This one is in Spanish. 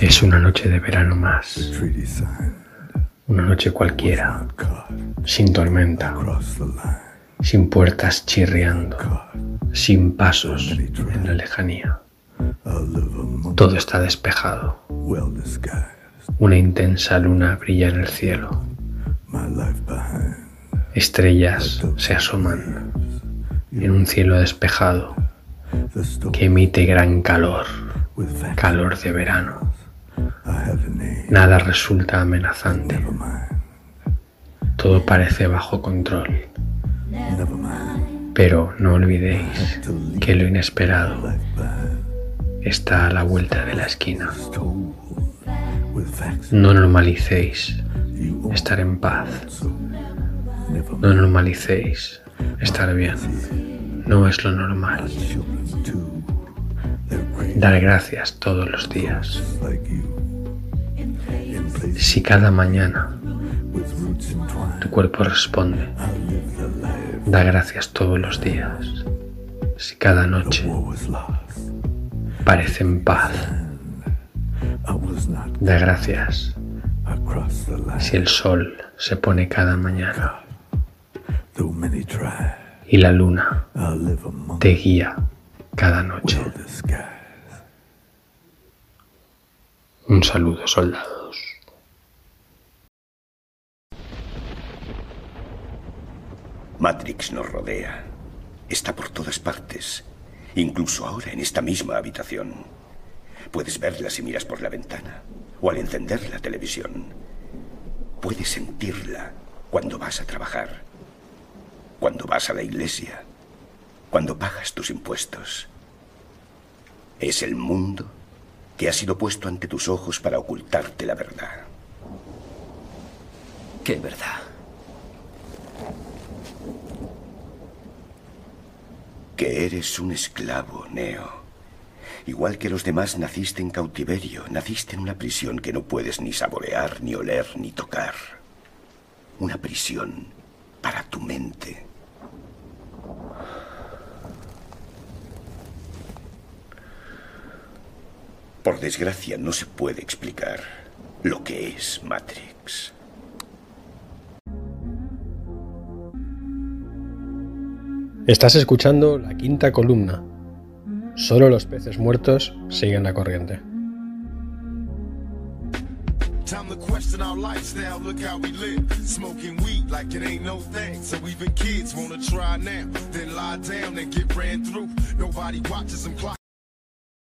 Es una noche de verano más. Una noche cualquiera, sin tormenta, sin puertas chirriando, sin pasos en la lejanía. Todo está despejado. Una intensa luna brilla en el cielo. Estrellas se asoman en un cielo despejado que emite gran calor, calor de verano. Nada resulta amenazante. Todo parece bajo control. Pero no olvidéis que lo inesperado está a la vuelta de la esquina. No normalicéis estar en paz. No normalicéis estar bien. No es lo normal. Dar gracias todos los días. Si cada mañana tu cuerpo responde, da gracias todos los días. Si cada noche parece en paz, da gracias. Si el sol se pone cada mañana y la luna te guía cada noche. Un saludo, soldados. Matrix nos rodea. Está por todas partes. Incluso ahora en esta misma habitación. Puedes verla si miras por la ventana o al encender la televisión. Puedes sentirla cuando vas a trabajar, cuando vas a la iglesia, cuando pagas tus impuestos. Es el mundo que ha sido puesto ante tus ojos para ocultarte la verdad. ¿Qué verdad? Que eres un esclavo, Neo. Igual que los demás, naciste en cautiverio, naciste en una prisión que no puedes ni saborear, ni oler, ni tocar. Una prisión para tu mente. Por desgracia, no se puede explicar lo que es Matrix. Estás escuchando la quinta columna. Solo los peces muertos siguen la corriente. Time to question our lifestyle, look how we live. Smoking weed like it ain't no thing. So even kids wanna try now, then lie down and get ran through. Nobody watches them clock